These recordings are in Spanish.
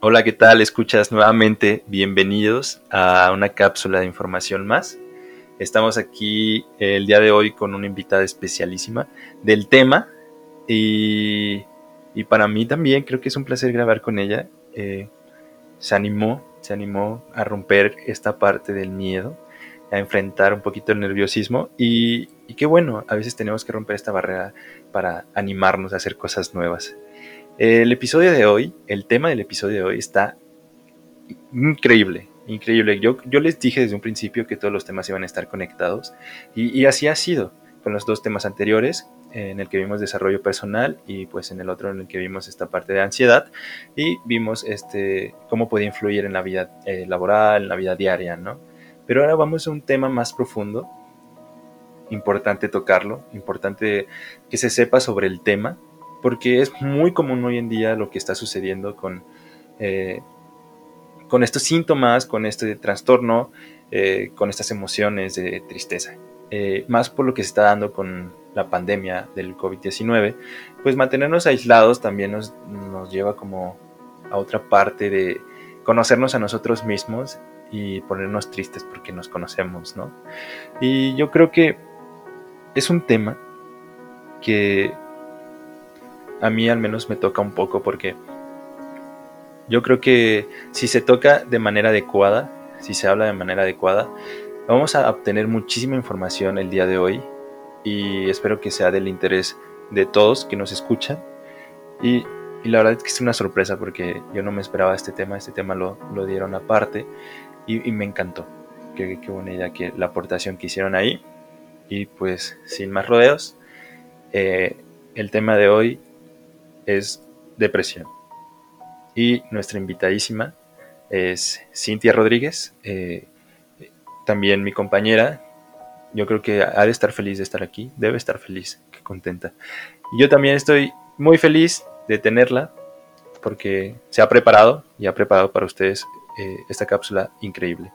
Hola, ¿qué tal? Escuchas nuevamente. Bienvenidos a una cápsula de información más. Estamos aquí el día de hoy con una invitada especialísima del tema y, para mí también creo que es un placer grabar con ella. Eh, se animó, se animó a romper esta parte del miedo, a enfrentar un poquito el nerviosismo y, y qué bueno, a veces tenemos que romper esta barrera para animarnos a hacer cosas nuevas. El episodio de hoy, el tema del episodio de hoy está increíble, increíble. Yo, yo les dije desde un principio que todos los temas iban a estar conectados y, así ha sido con los dos temas anteriores, en el que vimos desarrollo personal y pues en el otro en el que vimos esta parte de ansiedad y vimos este cómo puede influir en la vida eh, laboral, en la vida diaria, ¿no? Pero ahora vamos a un tema más profundo, importante tocarlo, importante que se sepa sobre el tema porque es muy común hoy en día lo que está sucediendo con, eh, con estos síntomas, con este trastorno, eh, con estas emociones de tristeza. Eh, más por lo que se está dando con la pandemia del COVID-19, pues mantenernos aislados también nos, nos lleva como a otra parte de conocernos a nosotros mismos y ponernos tristes porque nos conocemos, ¿no? Y yo creo que es un tema que a mí al menos me toca un poco porque yo creo que si se toca de manera adecuada, si se habla de manera adecuada, vamos a obtener muchísima información el día de hoy y espero que sea del interés de todos que nos escuchan. Y, la verdad es que es una sorpresa porque yo no me esperaba este tema, este tema lo, dieron aparte y, me encantó. Qué, qué, buena idea que la aportación que hicieron ahí. Y pues sin más rodeos, eh, el tema de hoy es depresión. Y nuestra invitadísima es Cintia Rodríguez, eh, también mi compañera. Yo creo que ha de estar feliz de estar aquí, debe estar feliz, que contenta. Y yo también estoy muy feliz de tenerla porque se ha preparado y ha preparado para ustedes eh, esta cápsula increíble.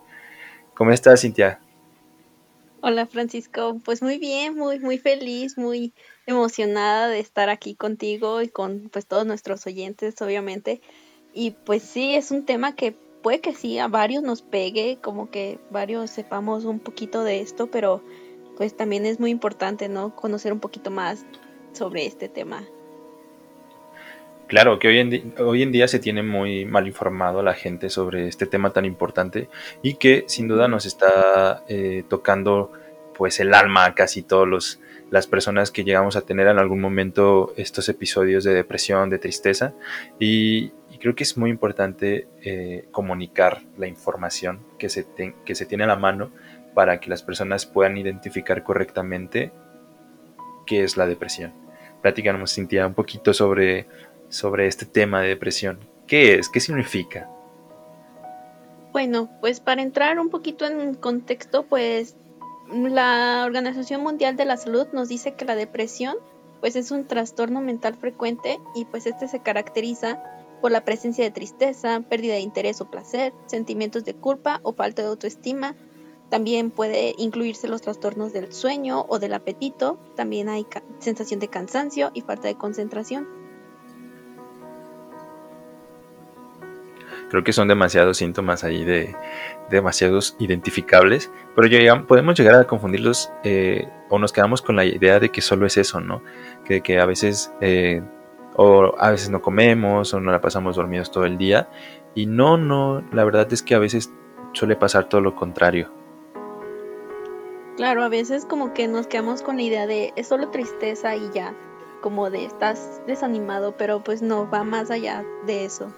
¿Cómo estás, Cintia? Hola, Francisco. Pues muy bien, muy, muy feliz, muy emocionada de estar aquí contigo y con pues todos nuestros oyentes, obviamente. Y pues sí, es un tema que puede que sí a varios nos pegue, como que varios sepamos un poquito de esto, pero pues también es muy importante, ¿no? Conocer un poquito más sobre este tema. Claro, que hoy en, día se tiene muy mal informado la gente sobre este tema tan importante y que sin duda nos está eh, tocando pues el alma a casi todos los las personas que llegamos a tener en algún momento estos episodios de depresión, de tristeza. Y, creo que es muy importante eh, comunicar la información que se, que se tiene a la mano para que las personas puedan identificar correctamente qué es la depresión. Platicamos, Cintia, un poquito sobre, sobre este tema de depresión. ¿Qué es? ¿Qué significa? Bueno, pues para entrar un poquito en contexto, pues la Organización Mundial de la Salud nos dice que la depresión pues es un trastorno mental frecuente y pues este se caracteriza por la presencia de tristeza, pérdida de interés o placer, sentimientos de culpa o falta de autoestima. También puede incluirse los trastornos del sueño o del apetito. También hay sensación de cansancio y falta de concentración. Creo que son demasiados síntomas ahí de demasiados identificables, pero podemos llegar a confundirlos eh, o nos quedamos con la idea de que solo es eso, ¿no? Que, que a veces eh, o a veces no comemos o no la pasamos dormidos todo el día y no, no, la verdad es que a veces suele pasar todo lo contrario. Claro, a veces como que nos quedamos con la idea de es solo tristeza y ya, como de estás desanimado, pero pues no, va más allá de eso.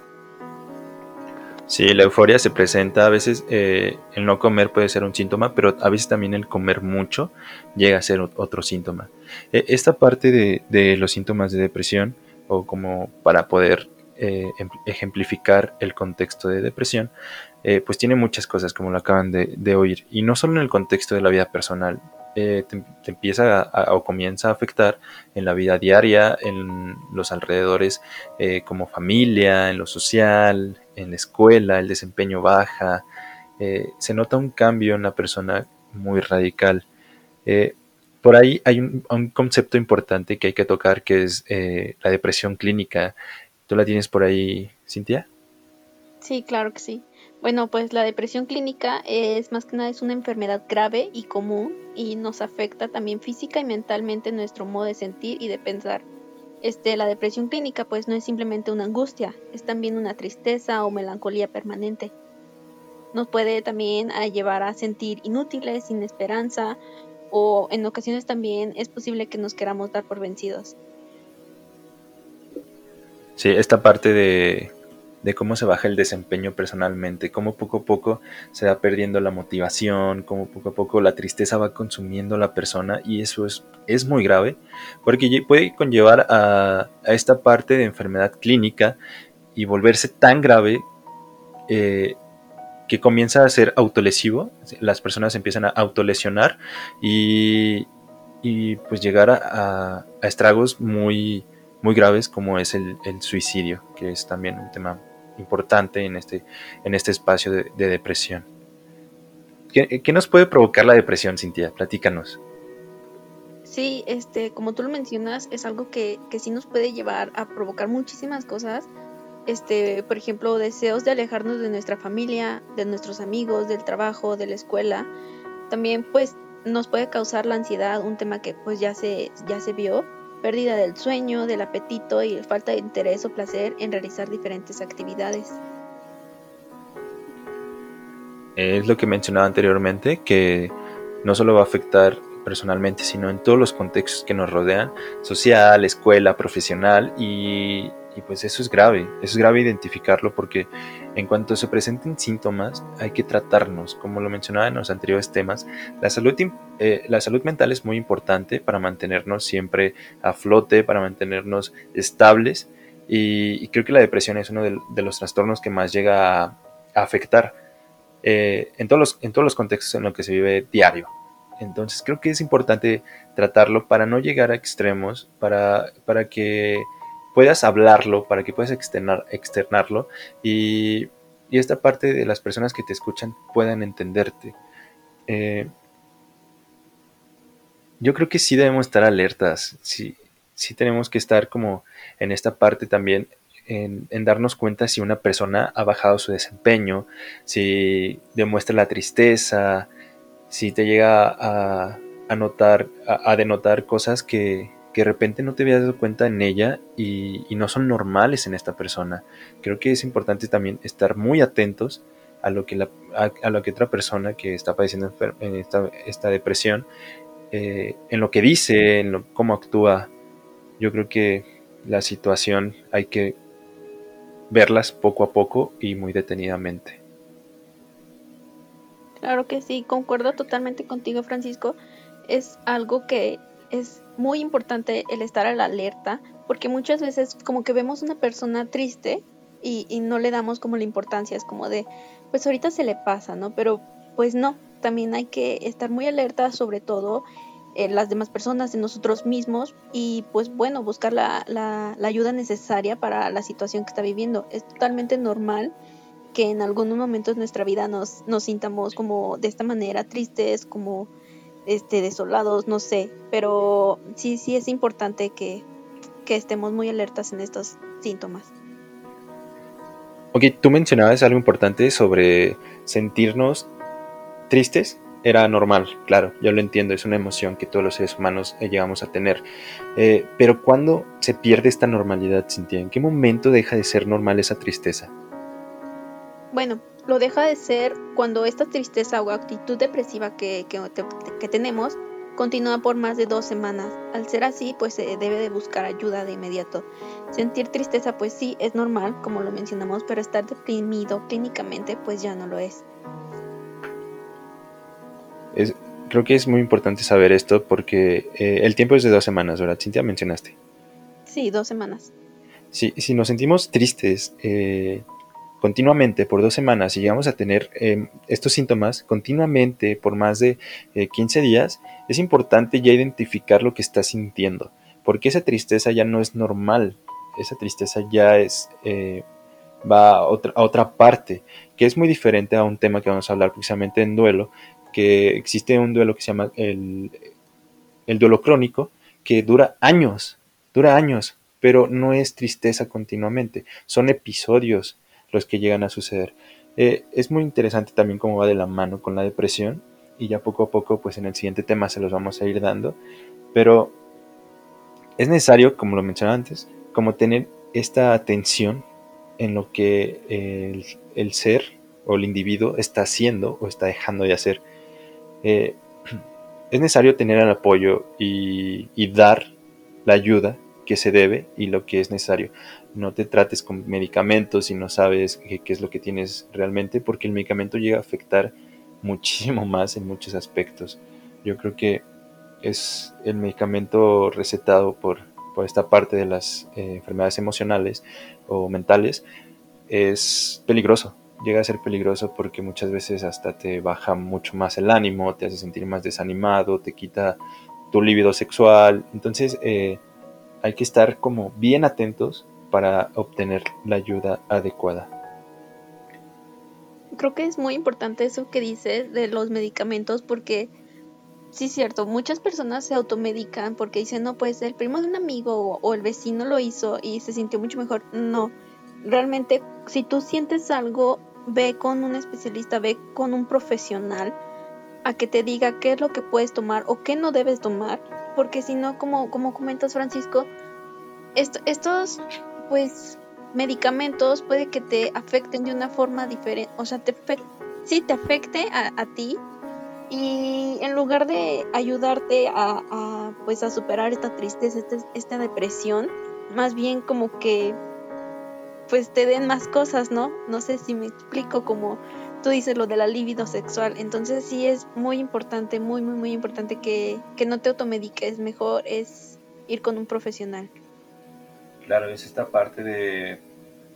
Sí, la euforia se presenta a veces, eh, el no comer puede ser un síntoma, pero a veces también el comer mucho llega a ser otro síntoma. E, esta parte de, los síntomas de depresión, o como para poder eh, em, ejemplificar el contexto de depresión, eh, pues tiene muchas cosas, como lo acaban de, oír, y no solo en el contexto de la vida personal, te, empieza o comienza a afectar en la vida diaria, en los alrededores como familia, en lo social, en la escuela, el desempeño baja, eh, se nota un cambio en la persona muy radical. Eh, por ahí hay un, concepto importante que hay que tocar que es eh, la depresión clínica. ¿Tú la tienes por ahí, Cintia? Sí, claro que sí. Bueno, pues la depresión clínica es más que nada es una enfermedad grave y común y nos afecta también física y mentalmente nuestro modo de sentir y de pensar. Este, la depresión clínica pues no es simplemente una angustia, es también una tristeza o melancolía permanente. Nos puede también ah, llevar a sentir inútiles, sin esperanza o en ocasiones también es posible que nos queramos dar por vencidos. Sí, esta parte de de cómo se baja el desempeño personalmente, cómo poco a poco se va perdiendo la motivación, cómo poco a poco la tristeza va consumiendo a la persona y eso es, es muy grave porque puede conllevar a, esta parte de enfermedad clínica y volverse tan grave eh, que comienza a ser autolesivo, las personas empiezan a autolesionar y, y pues llegar a, estragos muy, muy graves como es el, el, suicidio, que es también un tema importante en este, en este espacio de, depresión. ¿Qué, nos puede provocar la depresión, Cintia? Platícanos. Sí, este, como tú lo mencionas, es algo que, que sí nos puede llevar a provocar muchísimas cosas. Este, por ejemplo, deseos de alejarnos de nuestra familia, de nuestros amigos, del trabajo, de la escuela. También, pues, nos puede causar la ansiedad, un tema que pues ya se, ya se vio, pérdida del sueño, del apetito y falta de interés o placer en realizar diferentes actividades. Es lo que mencionaba anteriormente, que no solo va a afectar personalmente, sino en todos los contextos que nos rodean, social, escuela, profesional, y, y pues eso es grave, eso es grave identificarlo porque en cuanto se presenten síntomas hay que tratarnos, como lo mencionaba en los anteriores temas, la salud, eh, la salud mental es muy importante para mantenernos siempre a flote, para mantenernos estables y, creo que la depresión es uno de, los trastornos que más llega a, afectar eh, en, todos los, en todos los contextos en los que se vive diario. Entonces creo que es importante tratarlo para no llegar a extremos, para, para que puedas hablarlo, para que puedas externar, externarlo y, esta parte de las personas que te escuchan puedan entenderte. Eh, yo creo que sí debemos estar alertas, sí, sí tenemos que estar como en esta parte también en, darnos cuenta si una persona ha bajado su desempeño, si demuestra la tristeza, si te llega a, a notar, a denotar cosas que, que de repente no te habías dado cuenta en ella y, no son normales en esta persona. Creo que es importante también estar muy atentos a lo que, la, a, lo que otra persona que está padeciendo en esta, esta depresión, eh, en lo que dice, en lo, cómo actúa. Yo creo que la situación hay que verlas poco a poco y muy detenidamente. Claro que sí, concuerdo totalmente contigo, Francisco. Es algo que es muy importante el estar a la alerta, porque muchas veces como que vemos una persona triste y, no le damos como la importancia, es como de, pues ahorita se le pasa, ¿no? Pero pues no, también hay que estar muy alerta sobre todo en las demás personas, en nosotros mismos y pues bueno, buscar la, la, la ayuda necesaria para la situación que está viviendo. Es totalmente normal que en algunos momentos de nuestra vida nos, nos sintamos como de esta manera tristes, como este, desolados, no sé, pero sí, sí es importante que, estemos muy alertas en estos síntomas. Ok, tú mencionabas algo importante sobre sentirnos tristes. Era normal, claro, yo lo entiendo, es una emoción que todos los seres humanos eh, llegamos a tener. Eh, pero ¿cuándo se pierde esta normalidad, Cintia? ¿En qué momento deja de ser normal esa tristeza? Bueno, lo deja de ser cuando esta tristeza o actitud depresiva que, que, tenemos continúa por más de dos semanas. Al ser así, pues se debe de buscar ayuda de inmediato. Sentir tristeza, pues sí, es normal, como lo mencionamos, pero estar deprimido clínicamente, pues ya no lo es. es creo que es muy importante saber esto porque eh, el tiempo es de dos semanas, ¿verdad? Cintia, mencionaste. Sí, dos semanas. Sí, si nos sentimos tristes, eh, continuamente por dos semanas y llegamos a tener em, estos síntomas continuamente por más de 15 eh, días, es importante ya identificar lo que está sintiendo, porque esa tristeza ya no es normal, esa tristeza ya es... Eh, va a otra, a otra parte, que es muy diferente a un tema que vamos a hablar precisamente en duelo, que existe un duelo que se llama el, el duelo crónico, que dura años, dura años, pero no es tristeza continuamente, son episodios los que llegan a suceder. Eh, es muy interesante también cómo va de la mano con la depresión y ya poco a poco pues en el siguiente tema se los vamos a ir dando, pero es necesario, como lo mencionaba antes, como tener esta atención en lo que el, ser o el individuo está haciendo o está dejando de hacer. Eh, es necesario tener el apoyo y, dar la ayuda que se debe y lo que es necesario. No te trates con medicamentos si no sabes qué, es lo que tienes realmente, porque el medicamento llega a afectar muchísimo más en muchos aspectos. Yo creo que es el medicamento recetado por, por esta parte de las eh, enfermedades emocionales o mentales, es peligroso llega a ser peligroso porque muchas veces hasta te baja mucho más el ánimo, te hace sentir más desanimado, te quita tu libido sexual. Entonces eh, hay que estar como bien atentos para obtener la ayuda adecuada. Creo que es muy importante eso que dices de los medicamentos porque sí es cierto, muchas personas se automedican porque dicen, no, pues el primo de un amigo o, el vecino lo hizo y se sintió mucho mejor. No, realmente si tú sientes algo, ve con un especialista, ve con un profesional a que te diga qué es lo que puedes tomar o qué no debes tomar, porque si no, como, como comentas Francisco, estos pues medicamentos puede que te afecten de una forma diferente, o sea, te sí te afecte a, ti y en lugar de ayudarte a, pues a superar esta tristeza, esta, esta depresión, más bien como que pues te den más cosas, ¿no? No sé si me explico como tú dices lo de la libido sexual. Entonces sí es muy importante, muy, muy, muy importante que, no te automediques. Mejor es ir con un profesional. Claro, es esta parte de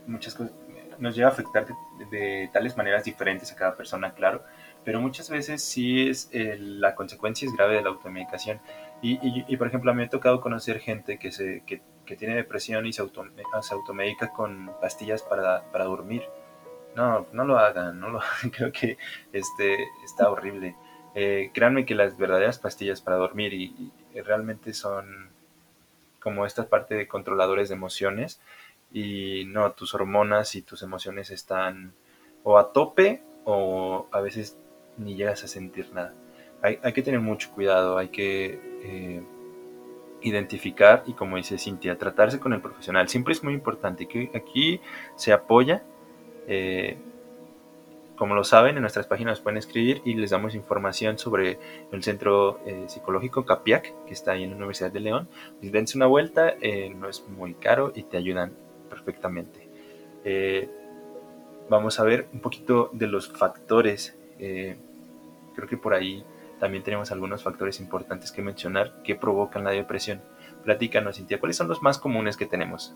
muchas cosas. Nos llega a afectar de, tales maneras diferentes a cada persona, claro. Pero muchas veces sí es la consecuencia es grave de la automedicación. Y, y, por ejemplo, a mí me ha tocado conocer gente que, se, que que tiene depresión y se, se automedica con pastillas para, para, dormir. No, no lo hagan, no lo creo que este, está horrible. Eh, créanme que las verdaderas pastillas para dormir y, realmente son como esta parte de controladores de emociones y no, tus hormonas y tus emociones están o a tope o a veces ni llegas a sentir nada. Hay, hay que tener mucho cuidado, hay que... Eh, identificar y como dice Cintia, tratarse con el profesional. Siempre es muy importante que aquí se apoya. Eh, como lo saben, en nuestras páginas pueden escribir y les damos información sobre el centro eh, psicológico CAPIAC, que está ahí en la Universidad de León. Pues dense una vuelta, eh, no es muy caro y te ayudan perfectamente. vamos a ver un poquito de los factores. creo que por ahí también tenemos algunos factores importantes que mencionar que provocan la depresión. Platícanos, Cintia, ¿cuáles son los más comunes que tenemos?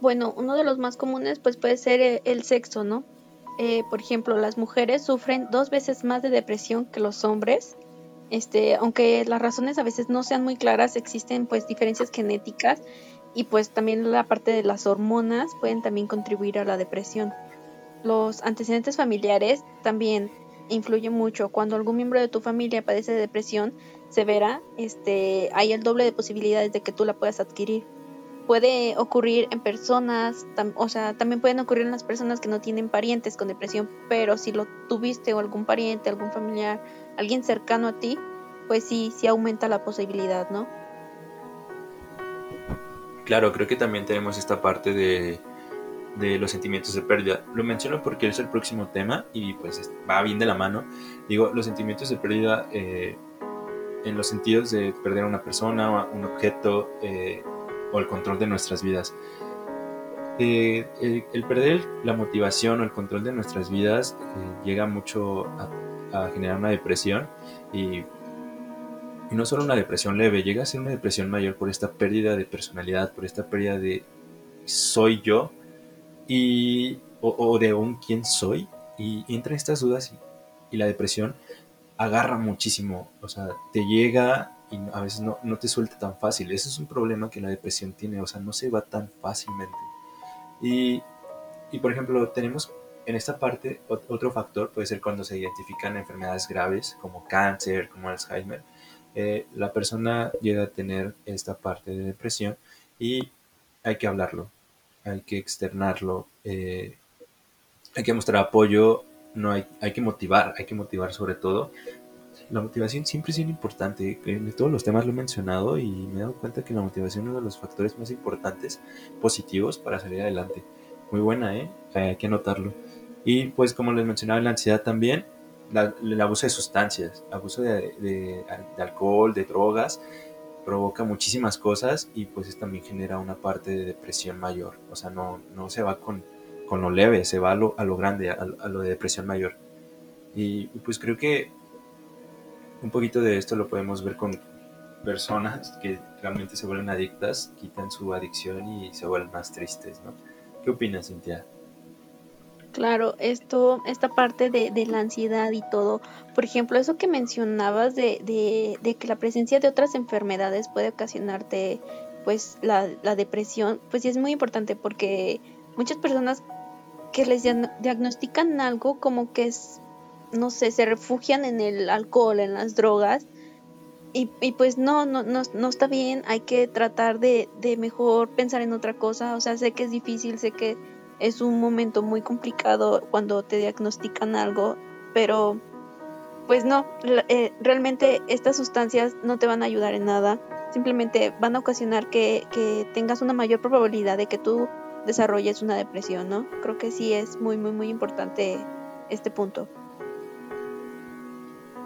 Bueno, uno de los más comunes pues puede ser eh, el sexo, ¿no? Eh, por ejemplo, las mujeres sufren dos veces más de depresión que los hombres. Este, aunque las razones a veces no sean muy claras, existen pues diferencias genéticas y pues también la parte de las hormonas pueden también contribuir a la depresión. Los antecedentes familiares también influye mucho. Cuando algún miembro de tu familia padece de depresión severa, este, hay el doble de posibilidades de que tú la puedas adquirir. Puede ocurrir en personas, o sea, también pueden ocurrir en las personas que no tienen parientes con depresión, pero si lo tuviste o algún pariente, algún familiar, alguien cercano a ti, pues sí, sí aumenta la posibilidad, ¿no? Claro, creo que también tenemos esta parte de de los sentimientos de pérdida. Lo menciono porque es el próximo tema y pues va bien de la mano. Digo, los sentimientos de pérdida eh, en los sentidos de perder a una persona, un objeto eh, o el control de nuestras vidas. Eh, el, perder la motivación o el control de nuestras vidas llega mucho a, a, generar una depresión. Y, y no solo una depresión leve, llega a ser una depresión mayor por esta pérdida de personalidad, por esta pérdida de soy yo y, o, de un quién soy, y, entre estas dudas y, la depresión agarra muchísimo, o sea, te llega y a veces no, no, te suelta tan fácil. Ese es un problema que la depresión tiene, o sea, no se va tan fácilmente. Y, y por ejemplo, tenemos en esta parte otro factor, puede ser cuando se identifican enfermedades graves como cáncer, como Alzheimer, eh, la persona llega a tener esta parte de depresión y hay que hablarlo, hay que externarlo, eh, hay que mostrar apoyo, no hay, hay que motivar, hay que motivar sobre todo. La motivación siempre es bien importante, en todos los temas lo he mencionado y me he dado cuenta que la motivación es uno de los factores más importantes, positivos para salir adelante. Muy buena, ¿eh? Hay que anotarlo. Y pues como les mencionaba, la ansiedad también, el abuso de sustancias, abuso de, de, alcohol, de drogas, provoca muchísimas cosas y pues también genera una parte de depresión mayor. O sea, no, no se va con, con lo leve, se va a lo, a lo grande, a, lo de depresión mayor. Y, pues creo que un poquito de esto lo podemos ver con personas que realmente se vuelven adictas, quitan su adicción y se vuelven más tristes, ¿no? ¿Qué opinas, Cintia? Claro, esto, esta parte de, la ansiedad y todo, por ejemplo, eso que mencionabas de, que la presencia de otras enfermedades puede ocasionarte pues la, la depresión, pues sí es muy importante porque muchas personas que les diagnostican algo como que es, no sé, se refugian en el alcohol, en las drogas, y, pues no, no, no, no está bien, hay que tratar de, de mejor pensar en otra cosa, o sea, sé que es difícil, sé que es un momento muy complicado cuando te diagnostican algo, pero pues no, eh, realmente estas sustancias no te van a ayudar en nada, simplemente van a ocasionar que, que, tengas una mayor probabilidad de que tú desarrolles una depresión, ¿no? Creo que sí es muy, muy, muy importante este punto.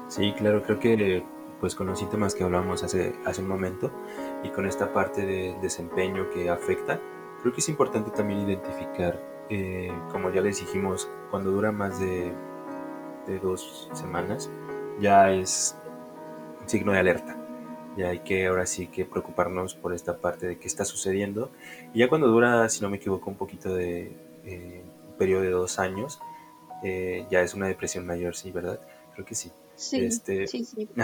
Sí, claro, creo que pues con los síntomas que hablamos hace, hace un momento y con esta parte de desempeño que afecta, Creo que es importante también identificar, eh, como ya les dijimos, cuando dura más de, dos semanas, ya es un signo de alerta. Ya hay que ahora sí que preocuparnos por esta parte de qué está sucediendo. Y ya cuando dura, si no me equivoco, un poquito de eh, un periodo de dos años, eh, ya es una depresión mayor, sí, ¿verdad? Creo que sí. Sí, este, sí, sí.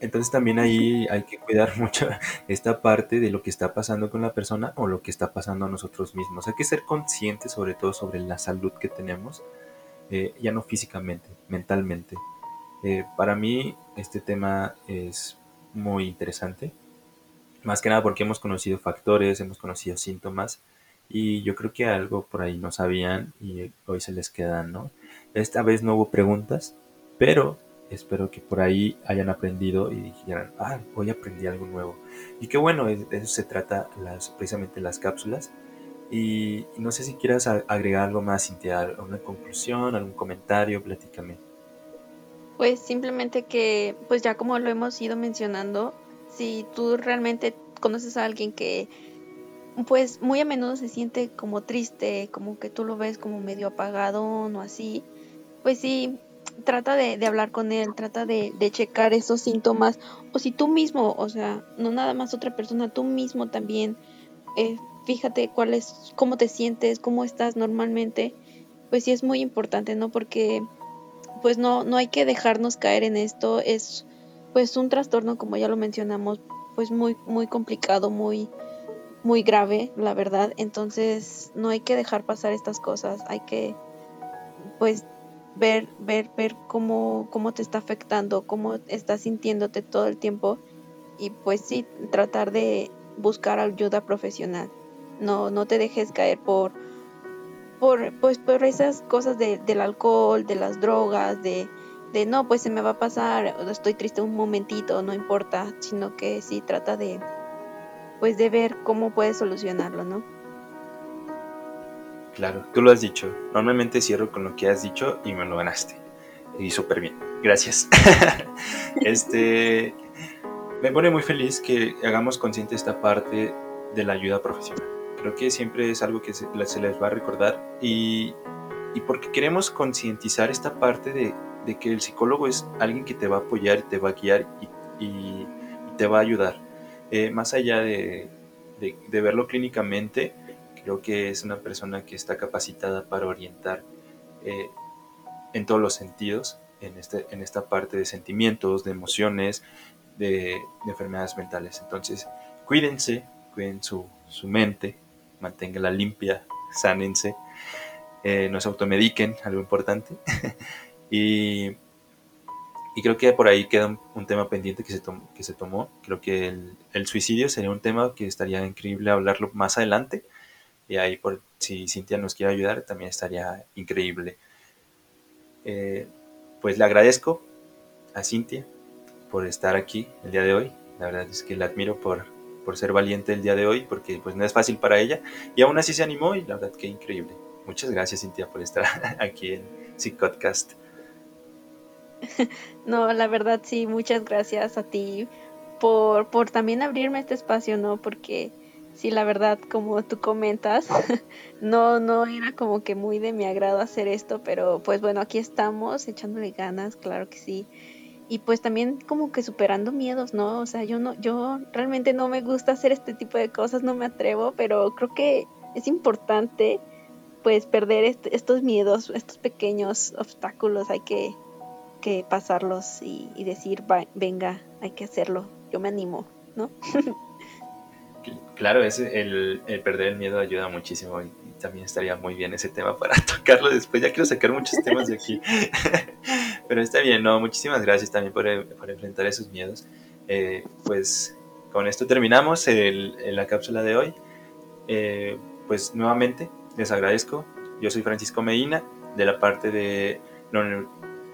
Entonces también ahí hay que cuidar mucho esta parte de lo que está pasando con la persona o lo que está pasando a nosotros mismos. Hay que ser conscientes sobre todo sobre la salud que tenemos, eh, ya no físicamente, mentalmente. Eh, para mí este tema es muy interesante, más que nada porque hemos conocido factores, hemos conocido síntomas y yo creo que algo por ahí no sabían y hoy se les quedan, ¿no? Esta vez no hubo preguntas, pero espero que por ahí hayan aprendido y dijeran, ah, hoy aprendí algo nuevo. Y qué bueno, de eso se trata las, precisamente las cápsulas. Y, no sé si quieras agregar algo más, Cintia, una conclusión, algún comentario, platícame. Pues simplemente que, pues ya como lo hemos ido mencionando, si tú realmente conoces a alguien que pues muy a menudo se siente como triste, como que tú lo ves como medio apagado o así, pues sí, trata de, hablar con él, trata de, checar esos síntomas, o si tú mismo, o sea, no nada más otra persona, tú mismo también, eh, fíjate cuál es, cómo te sientes, cómo estás normalmente, pues sí es muy importante, ¿no? Porque pues no, no hay que dejarnos caer en esto, es pues un trastorno, como ya lo mencionamos, pues muy, muy complicado, muy, muy grave, la verdad, entonces no hay que dejar pasar estas cosas, hay que pues ver, ver, ver cómo, cómo te está afectando, cómo estás sintiéndote todo el tiempo y pues sí, tratar de buscar ayuda profesional. No, no te dejes caer por, por, pues, por esas cosas de, del alcohol, de las drogas, de, de no, pues se me va a pasar, estoy triste un momentito, no importa, sino que sí trata de, pues de ver cómo puedes solucionarlo, ¿no? Claro, tú lo has dicho. Normalmente cierro con lo que has dicho y me lo ganaste. Y súper bien. Gracias. este me pone muy feliz que hagamos consciente esta parte de la ayuda profesional. Creo que siempre es algo que se, les va a recordar y, y porque queremos concientizar esta parte de, de, que el psicólogo es alguien que te va a apoyar te va a guiar y, y, te va a ayudar. Eh, más allá de, de verlo clínicamente, Creo que es una persona que está capacitada para orientar eh, en todos los sentidos, en, este, en esta parte de sentimientos, de emociones, de, enfermedades mentales. Entonces, cuídense, cuiden su, mente, manténganla limpia, sánense, eh, no se automediquen, algo importante. y, y, creo que por ahí queda un, tema pendiente que se, que se tomó. Creo que el, el, suicidio sería un tema que estaría increíble hablarlo más adelante Y ahí, por, si Cintia nos quiere ayudar, también estaría increíble. Eh, pues le agradezco a Cintia por estar aquí el día de hoy. La verdad es que la admiro por, por ser valiente el día de hoy, porque pues no es fácil para ella. Y aún así se animó y la verdad que increíble. Muchas gracias Cintia por estar aquí en Podcast. No, la verdad sí, muchas gracias a ti por, por también abrirme este espacio, ¿no? Porque sí, la verdad, como tú comentas, no, no era como que muy de mi agrado hacer esto, pero pues bueno, aquí estamos echándole ganas, claro que sí. Y pues también como que superando miedos, ¿no? O sea, yo no, yo realmente no me gusta hacer este tipo de cosas, no me atrevo, pero creo que es importante pues perder estos miedos, estos pequeños obstáculos, hay que, que pasarlos y, y decir, venga, hay que hacerlo, yo me animo, ¿no? Claro, ese, el, perder el miedo ayuda muchísimo y, también estaría muy bien ese tema para tocarlo después. Ya quiero sacar muchos temas de aquí. Pero está bien, no, muchísimas gracias también por, enfrentar esos miedos. Eh, pues con esto terminamos el, la cápsula de hoy. Eh, pues nuevamente les agradezco. Yo soy Francisco Medina, de la parte de,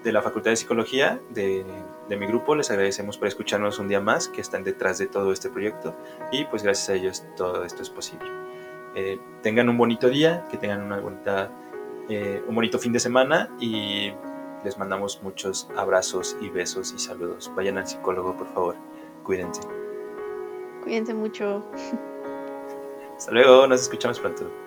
de la Facultad de Psicología de de mi grupo. Les agradecemos por escucharnos un día más, que están detrás de todo este proyecto y pues gracias a ellos todo esto es posible. Eh, tengan un bonito día, que tengan una bonita, eh, un bonito fin de semana y les mandamos muchos abrazos y besos y saludos. Vayan al psicólogo, por favor. Cuídense. Cuídense mucho. Hasta luego, nos escuchamos pronto.